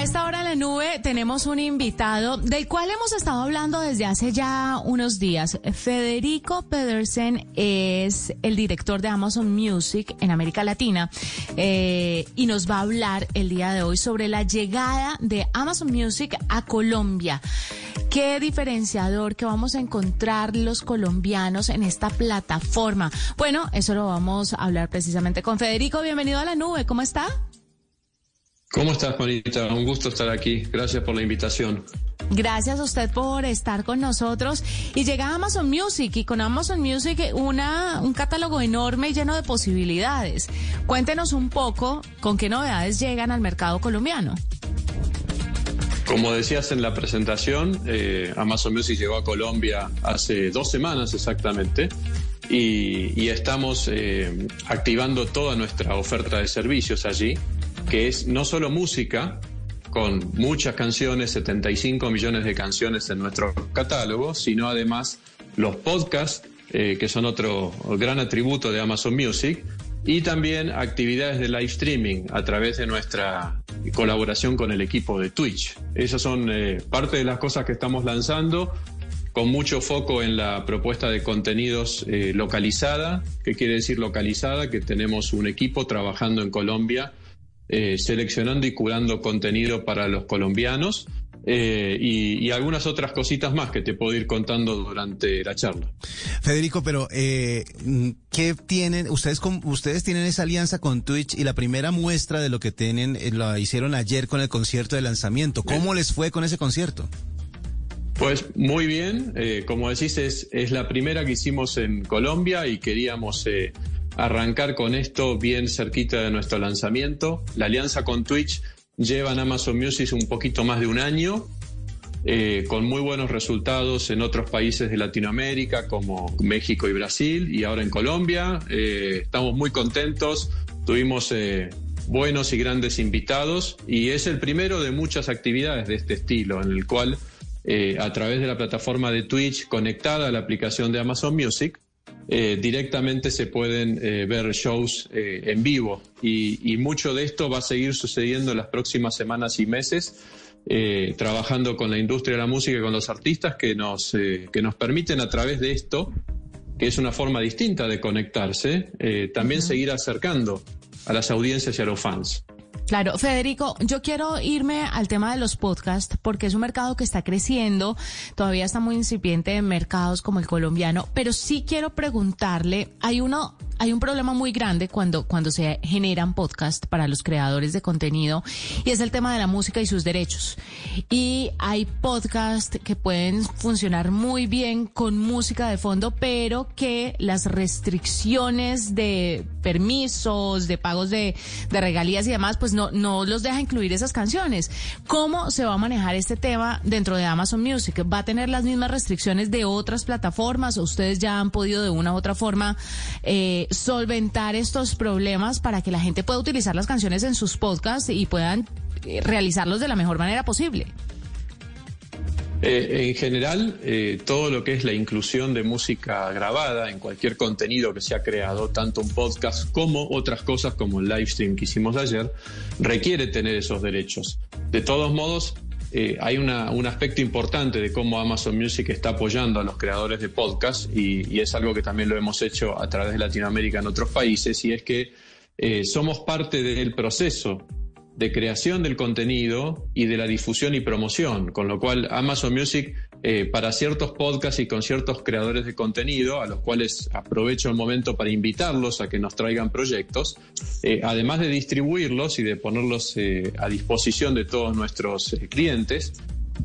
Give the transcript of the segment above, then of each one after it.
A esta hora en la nube tenemos un invitado del cual hemos estado hablando desde hace ya unos días. Federico Pedersen es el director de Amazon Music en América Latina eh, y nos va a hablar el día de hoy sobre la llegada de Amazon Music a Colombia. ¿Qué diferenciador que vamos a encontrar los colombianos en esta plataforma? Bueno, eso lo vamos a hablar precisamente con Federico. Bienvenido a la nube. ¿Cómo está? ¿Cómo estás, Juanita? Un gusto estar aquí. Gracias por la invitación. Gracias a usted por estar con nosotros. Y llega Amazon Music y con Amazon Music una, un catálogo enorme y lleno de posibilidades. Cuéntenos un poco con qué novedades llegan al mercado colombiano. Como decías en la presentación, eh, Amazon Music llegó a Colombia hace dos semanas exactamente y, estamos eh, activando toda nuestra oferta de servicios allí que es no solo música, con muchas canciones, 75 millones de canciones en nuestro catálogo, sino además los podcasts, eh, que son otro gran atributo de Amazon Music, y también actividades de live streaming a través de nuestra colaboración con el equipo de Twitch. Esas son eh, parte de las cosas que estamos lanzando con mucho foco en la propuesta de contenidos eh, localizada. ¿Qué quiere decir localizada? Que tenemos un equipo trabajando en Colombia eh, seleccionando y curando contenido para los colombianos. Eh, y, algunas otras cositas más que te puedo ir contando durante la charla. Federico, pero eh, ¿qué tienen? Ustedes ustedes tienen esa alianza con Twitch y la primera muestra de lo que tienen la hicieron ayer con el concierto de lanzamiento. ¿Cómo les fue con ese concierto? Pues muy bien, como decís, es, es, la primera que hicimos en Colombia y queríamos arrancar con esto bien cerquita de nuestro lanzamiento. La alianza con Twitch lleva en Amazon Music un poquito más de un año, eh, con muy buenos resultados en otros países de Latinoamérica como México y Brasil y ahora en Colombia. Eh, estamos muy contentos, tuvimos eh, buenos y grandes invitados y es el primero de muchas actividades de este estilo en el cual a través de la plataforma de Twitch conectada a la aplicación de Amazon Music, eh, directamente se pueden eh, ver shows eh, en vivo y, mucho de esto va a seguir sucediendo en las próximas semanas y meses. trabajando con la industria de la música y con los artistas que nos, que nos permiten a través de esto, que es una forma distinta de conectarse, también seguir acercando a las audiencias y a los fans. Claro, Federico, yo quiero irme al tema de los podcasts porque es un mercado que está creciendo, todavía está muy incipiente en mercados como el colombiano, pero sí quiero preguntarle, hay uno hay un problema muy grande cuando, cuando se generan podcasts para los creadores de contenido y es el tema de la música y sus derechos. Y hay podcasts que pueden funcionar muy bien con música de fondo, pero que las restricciones de permisos, de pagos de, de regalías y demás, pues no, no los deja incluir esas canciones. ¿Cómo se va a manejar este tema dentro de Amazon Music? ¿Va a tener las mismas restricciones de otras plataformas? ¿O ustedes ya han podido de una u otra forma eh, solventar estos problemas para que la gente pueda utilizar las canciones en sus podcasts y puedan eh, realizarlos de la mejor manera posible? Eh, en general, eh, todo lo que es la inclusión de música grabada en cualquier contenido que se ha creado, tanto un podcast como otras cosas como el live stream que hicimos ayer, requiere tener esos derechos. De todos modos, eh, hay un aspecto importante de cómo Amazon Music está apoyando a los creadores de podcast y, es algo que también lo hemos hecho a través de Latinoamérica en otros países y es que eh, somos parte del proceso de creación del contenido y de la difusión y promoción, con lo cual Amazon Music eh, para ciertos podcasts y con ciertos creadores de contenido, a los cuales aprovecho el momento para invitarlos a que nos traigan proyectos, eh, además de distribuirlos y de ponerlos eh, a disposición de todos nuestros clientes,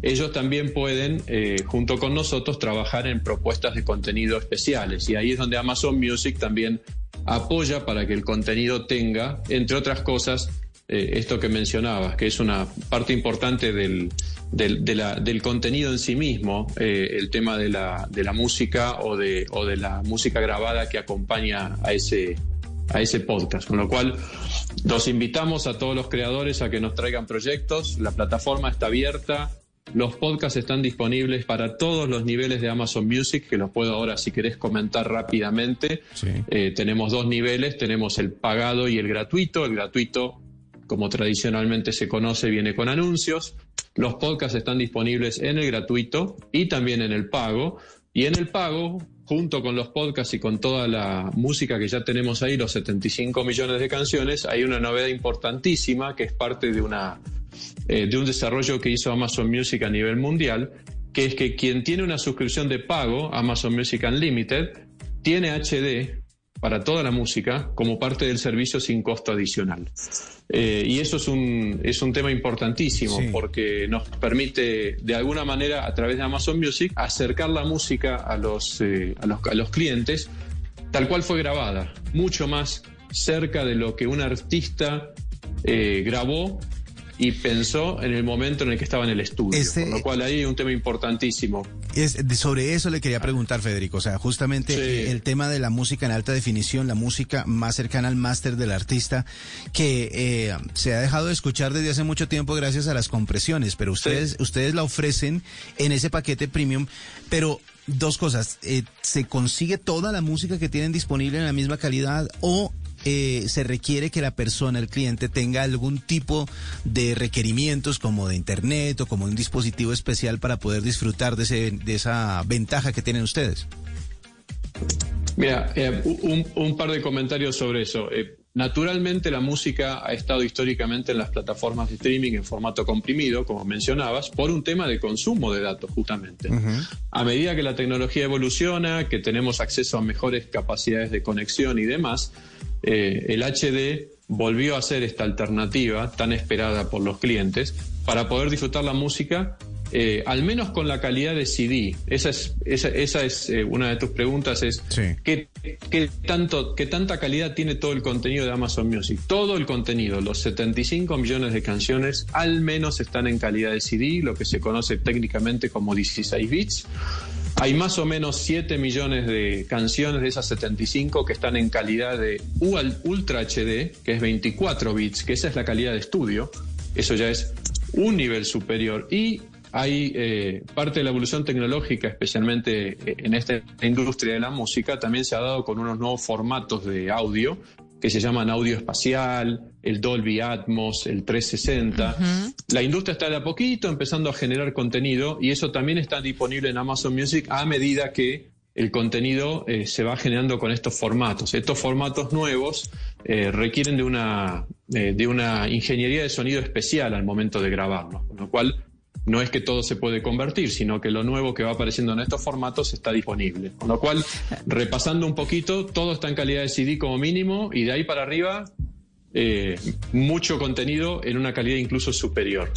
ellos también pueden, junto con nosotros, trabajar en propuestas de contenido especiales. Y ahí es donde Amazon Music también apoya para que el contenido tenga, entre otras cosas, eh, esto que mencionabas, que es una parte importante del, del, contenido en sí mismo, eh, el tema de la, de la música o de, o de la música grabada que acompaña a ese, a ese podcast. Con lo cual, los invitamos a todos los creadores a que nos traigan proyectos. La plataforma está abierta. Los podcasts están disponibles para todos los niveles de Amazon Music, que los puedo ahora, si querés, comentar rápidamente. Eh, tenemos dos niveles, tenemos el pagado y el gratuito. El gratuito como tradicionalmente se conoce, viene con anuncios. Los podcasts están disponibles en el gratuito y también en el pago. Y en el pago, junto con los podcasts y con toda la música que ya tenemos ahí, los 75 millones de canciones, hay una novedad importantísima que es parte de, una, eh, de un desarrollo que hizo Amazon Music a nivel mundial, que es que quien tiene una suscripción de pago, Amazon Music Unlimited, tiene HD para toda la música como parte del servicio sin costo adicional. Eh, y eso es un, es un tema importantísimo porque nos permite de alguna manera a través de Amazon Music acercar la música a los, eh, a los, a los clientes tal cual fue grabada, mucho más cerca de lo que un artista eh, grabó y pensó en el momento en el que estaba en el estudio. Este, lo cual ahí hay un tema importantísimo. Es, sobre eso le quería preguntar, Federico. O sea, justamente el tema de la música en alta definición, la música más cercana al máster del artista, que eh, se ha dejado de escuchar desde hace mucho tiempo gracias a las compresiones, pero ustedes, ustedes la ofrecen en ese paquete premium, pero dos cosas, eh, ¿se consigue toda la música que tienen disponible en la misma calidad o eh, se requiere que la persona, el cliente, tenga algún tipo de requerimientos como de internet o como un dispositivo especial para poder disfrutar de, ese, de esa ventaja que tienen ustedes? Mira, eh, un, par de comentarios sobre eso. Eh, naturalmente la música ha estado históricamente en las plataformas de streaming en formato comprimido, como mencionabas, por un tema de consumo de datos, justamente. A medida que la tecnología evoluciona, que tenemos acceso a mejores capacidades de conexión y demás, eh, el HD volvió a ser esta alternativa tan esperada por los clientes para poder disfrutar la música, eh, al menos con la calidad de CD. Esa es, esa, es eh, una de tus preguntas, es ¿qué, tanto, ¿qué tanta calidad tiene todo el contenido de Amazon Music? Todo el contenido, los 75 millones de canciones, al menos están en calidad de CD, lo que se conoce técnicamente como 16 bits. Hay más o menos 7 millones de canciones de esas 75 que están en calidad de Ultra HD, que es 24 bits, que esa es la calidad de estudio. Eso ya es un nivel superior. Y hay eh, parte de la evolución tecnológica, especialmente eh, en esta industria de la música, también se ha dado con unos nuevos formatos de audio que se llaman audio espacial, el Dolby Atmos, el 360. La industria está de a poquito empezando a generar contenido y eso también está disponible en Amazon Music a medida que el contenido eh, se va generando con estos formatos. Estos formatos nuevos eh, requieren de una, eh, de una ingeniería de sonido especial al momento de grabarlos, con lo cual no es que todo se puede convertir, sino que lo nuevo que va apareciendo en estos formatos está disponible. Con lo cual, repasando un poquito, todo está en calidad de CD como mínimo y de ahí para arriba, eh, mucho contenido en una calidad incluso superior.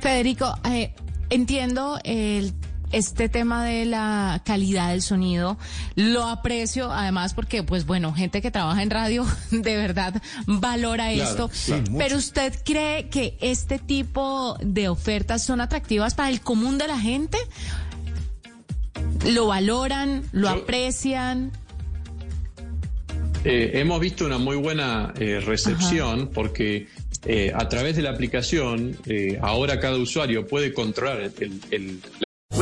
Federico, eh, entiendo el este tema de la calidad del sonido lo aprecio además porque pues bueno gente que trabaja en radio de verdad valora esto. pero usted cree que este tipo de ofertas son atractivas para el común de la gente lo valoran lo aprecian eh, hemos visto una muy buena eh, recepción porque eh, a través de la aplicación ahora cada usuario puede controlar el, el,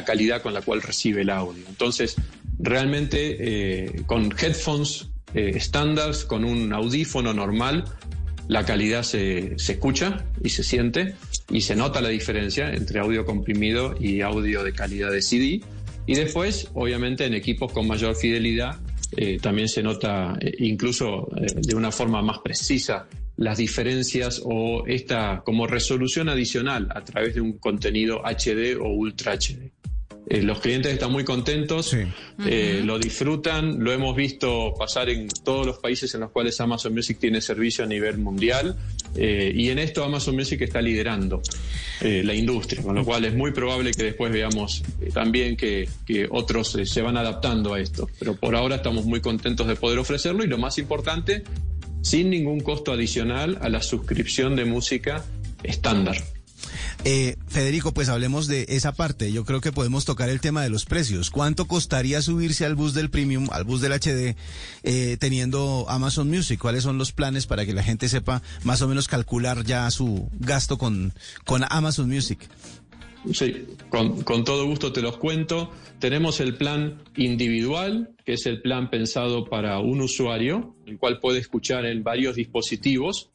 La calidad con la cual recibe el audio. Entonces, realmente eh, con headphones eh, estándares, con un audífono normal, la calidad se, se, escucha y se siente y se nota la diferencia entre audio comprimido y audio de calidad de CD. Y después, obviamente, en equipos con mayor fidelidad, eh, también se nota eh, incluso eh, de una forma más precisa las diferencias o esta como resolución adicional a través de un contenido HD o Ultra HD. Eh, los clientes están muy contentos, eh, lo disfrutan, lo hemos visto pasar en todos los países en los cuales Amazon Music tiene servicio a nivel mundial eh, y en esto Amazon Music está liderando la industria, con lo cual es muy probable que después veamos también que, que otros se van adaptando a esto, pero por ahora estamos muy contentos de poder ofrecerlo y lo más importante sin ningún costo adicional a la suscripción de música estándar. Eh, Federico, pues hablemos de esa parte. Yo creo que podemos tocar el tema de los precios. ¿Cuánto costaría subirse al bus del Premium, al bus del HD, eh, teniendo Amazon Music? ¿Cuáles son los planes para que la gente sepa más o menos calcular ya su gasto con, con Amazon Music? Sí, con, con, todo gusto te los cuento. Tenemos el plan individual, que es el plan pensado para un usuario, el cual puede escuchar en varios dispositivos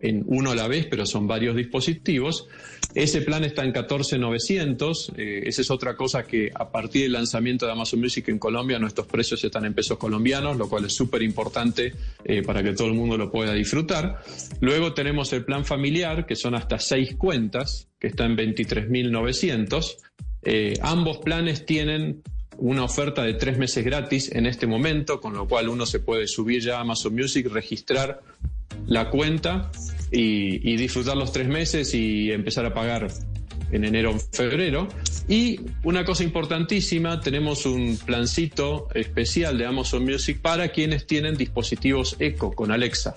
en uno a la vez, pero son varios dispositivos. Ese plan está en 14.900. Eh, esa es otra cosa que a partir del lanzamiento de Amazon Music en Colombia, nuestros precios están en pesos colombianos, lo cual es súper importante eh, para que todo el mundo lo pueda disfrutar. Luego tenemos el plan familiar, que son hasta seis cuentas, que está en 23.900. Eh, ambos planes tienen una oferta de tres meses gratis en este momento, con lo cual uno se puede subir ya a Amazon Music, registrar la cuenta y, disfrutar los tres meses y empezar a pagar en enero o febrero. Y una cosa importantísima, tenemos un plancito especial de Amazon Music para quienes tienen dispositivos Echo con Alexa.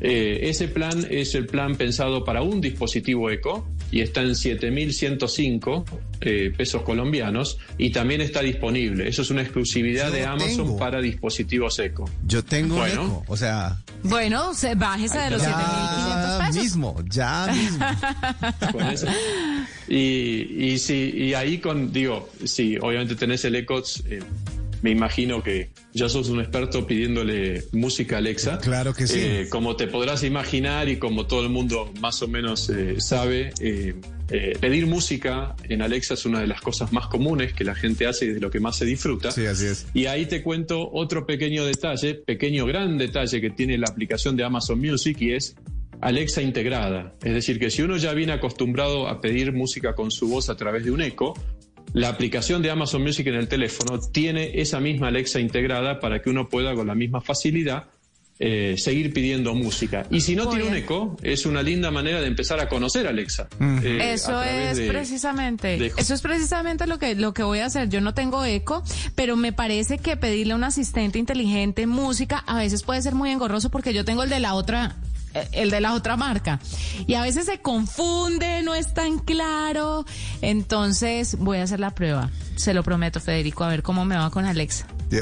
Eh, ese plan es el plan pensado para un dispositivo Eco y está en 7.105 eh, pesos colombianos y también está disponible. Eso es una exclusividad de Amazon para dispositivos Eco. Yo tengo bueno, Eco, o sea... Bueno, se, bájese de los 7.500 pesos. mismo, ya mismo. Y, y, sí, y ahí con, digo, sí, obviamente tenés el Eco... Eh, me imagino que ya sos un experto pidiéndole música a Alexa. Claro que sí. Eh, como te podrás imaginar y como todo el mundo más o menos eh, sabe, eh, pedir música en Alexa es una de las cosas más comunes que la gente hace y de lo que más se disfruta. Sí, así es. Y ahí te cuento otro pequeño detalle, pequeño gran detalle que tiene la aplicación de Amazon Music y es Alexa integrada. Es decir, que si uno ya viene acostumbrado a pedir música con su voz a través de un eco, la aplicación de Amazon Music en el teléfono tiene esa misma Alexa integrada para que uno pueda con la misma facilidad eh, seguir pidiendo música. Y si no tiene un eco, es una linda manera de empezar a conocer a Alexa. Mm. Eh, eso es precisamente, eso es precisamente lo que, lo que voy a hacer. Yo no tengo eco, pero me parece que pedirle a un asistente inteligente música a veces puede ser muy engorroso porque yo tengo el de la otra el de la otra marca. Y a veces se confunde, no es tan claro. Entonces voy a hacer la prueba. Se lo prometo, Federico, a ver cómo me va con Alexa. Yo,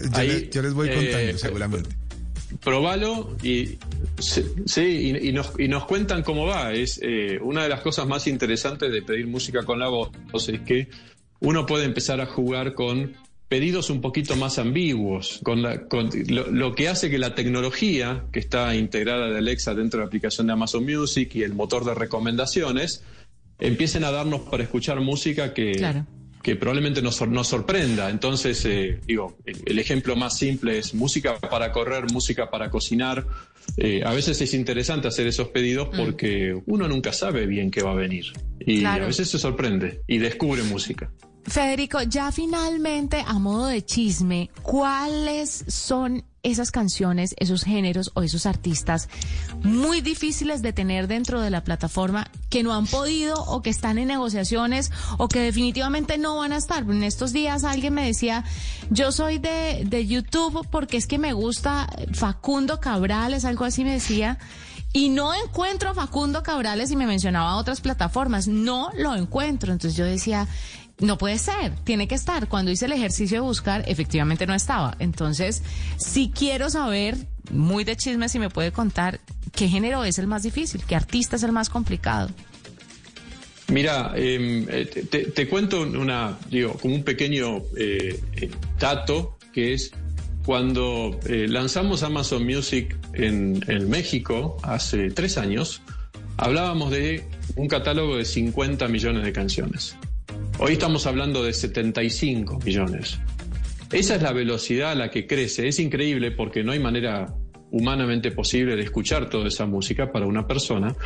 les, voy contando, eh, seguramente. Probalo y sí, y, nos, y nos cuentan cómo va. Es eh, una de las cosas más interesantes de pedir música con la voz, es que uno puede empezar a jugar con pedidos un poquito más ambiguos, con, lo, que hace que la tecnología que está integrada de Alexa dentro de la aplicación de Amazon Music y el motor de recomendaciones empiecen a darnos para escuchar música que, que probablemente nos, nos, sorprenda. Entonces, eh, digo, el, ejemplo más simple es música para correr, música para cocinar. Eh, a veces es interesante hacer esos pedidos mm. porque uno nunca sabe bien qué va a venir y a veces se sorprende y descubre música. Federico, ya finalmente, a modo de chisme, ¿cuáles son esas canciones, esos géneros o esos artistas muy difíciles de tener dentro de la plataforma que no han podido o que están en negociaciones o que definitivamente no van a estar? En estos días alguien me decía, yo soy de, de YouTube porque es que me gusta Facundo Cabrales, algo así me decía. Y no encuentro a Facundo Cabrales y me mencionaba otras plataformas. No lo encuentro. Entonces yo decía, no puede ser, tiene que estar. Cuando hice el ejercicio de buscar, efectivamente no estaba. Entonces, si quiero saber, muy de chisme, si me puede contar qué género es el más difícil, qué artista es el más complicado. Mira, em, eh, te, cuento una, digo, como un pequeño eh, dato que es cuando eh, lanzamos Amazon Music en, en México hace tres años, hablábamos de un catálogo de 50 millones de canciones. Hoy estamos hablando de 75 millones. Esa es la velocidad a la que crece. Es increíble porque no hay manera humanamente posible de escuchar toda esa música para una persona.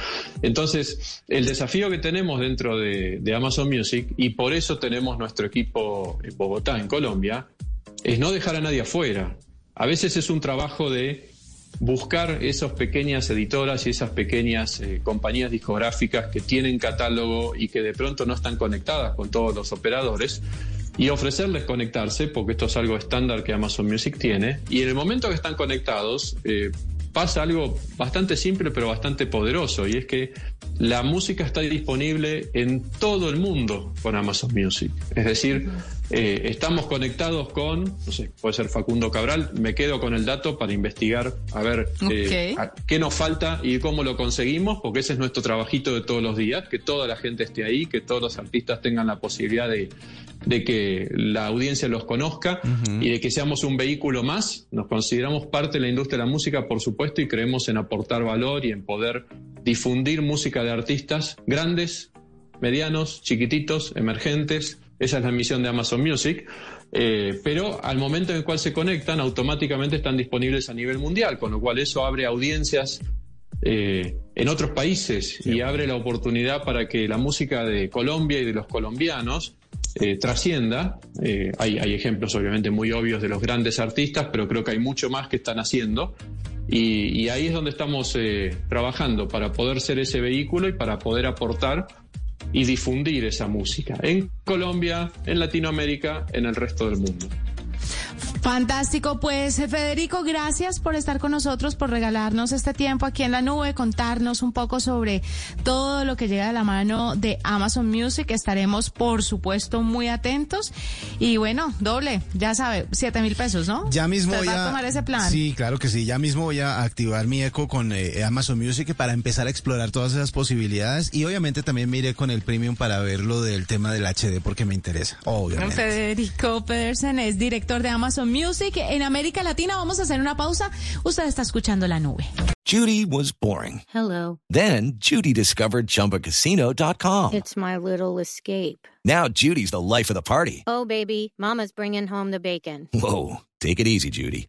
Entonces, el desafío que tenemos dentro de, Amazon Music, y por eso tenemos nuestro equipo en Bogotá, en Colombia, es no dejar a nadie afuera. A veces es un trabajo de buscar esas pequeñas editoras y esas pequeñas eh, compañías discográficas que tienen catálogo y que de pronto no están conectadas con todos los operadores y ofrecerles conectarse, porque esto es algo estándar que Amazon Music tiene, y en el momento que están conectados, eh, pasa algo bastante simple pero bastante poderoso y es que la música está disponible en todo el mundo con Amazon Music. Es decir, eh, estamos conectados con, no sé, puede ser Facundo Cabral, me quedo con el dato para investigar a ver eh, qué nos falta y cómo lo conseguimos, porque ese es nuestro trabajito de todos los días, que toda la gente esté ahí, que todos los artistas tengan la posibilidad de, que la audiencia los conozca y de que seamos un vehículo más. Nos consideramos parte de la industria de la música, por supuesto, y creemos en aportar valor y en poder difundir música de artistas grandes, medianos, chiquititos, emergentes. Esa es la misión de Amazon Music. Eh, pero al momento en el cual se conectan, automáticamente están disponibles a nivel mundial, con lo cual eso abre audiencias eh, en otros países y abre la oportunidad para que la música de Colombia y de los colombianos eh, trascienda. hay, hay ejemplos obviamente muy obvios de los grandes artistas, pero creo que hay mucho más que están haciendo. Y, ahí es donde estamos eh, trabajando para poder ser ese vehículo y para poder aportar y difundir esa música en Colombia, en Latinoamérica, en el resto del mundo. Fantástico, pues Federico, gracias por estar con nosotros, por regalarnos este tiempo aquí en la nube, contarnos un poco sobre todo lo que llega de la mano de Amazon Music. Estaremos, por supuesto, muy atentos. Y bueno, doble, ya sabe, siete mil pesos, ¿no? Ya mismo voy a, tomar ese plan. Sí, claro que sí. Ya mismo voy a activar mi eco con eh, Amazon Music para empezar a explorar todas esas posibilidades. Y obviamente también me iré con el premium para ver lo del tema del HD porque me interesa, obviamente. Federico Pedersen es director de Amazon Music en América Latina. Vamos a hacer una pausa. Usted está escuchando la nube. Judy was boring. Hello. Then Judy discovered chumbacasino.com. It's my little escape. Now Judy's the life of the party. Oh, baby, Mama's bringing home the bacon. Whoa. Take it easy, Judy.